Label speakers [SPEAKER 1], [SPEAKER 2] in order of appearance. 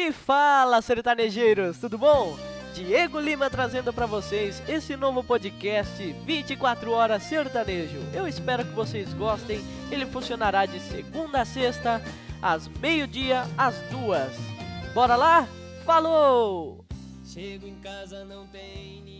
[SPEAKER 1] E fala, sertanejeiros, tudo bom? Diego Lima trazendo para vocês esse novo podcast 24 horas sertanejo. Eu espero que vocês gostem. Ele funcionará de segunda a sexta, às meio-dia às duas. Bora lá? Falou!
[SPEAKER 2] Chego em casa não tem ninguém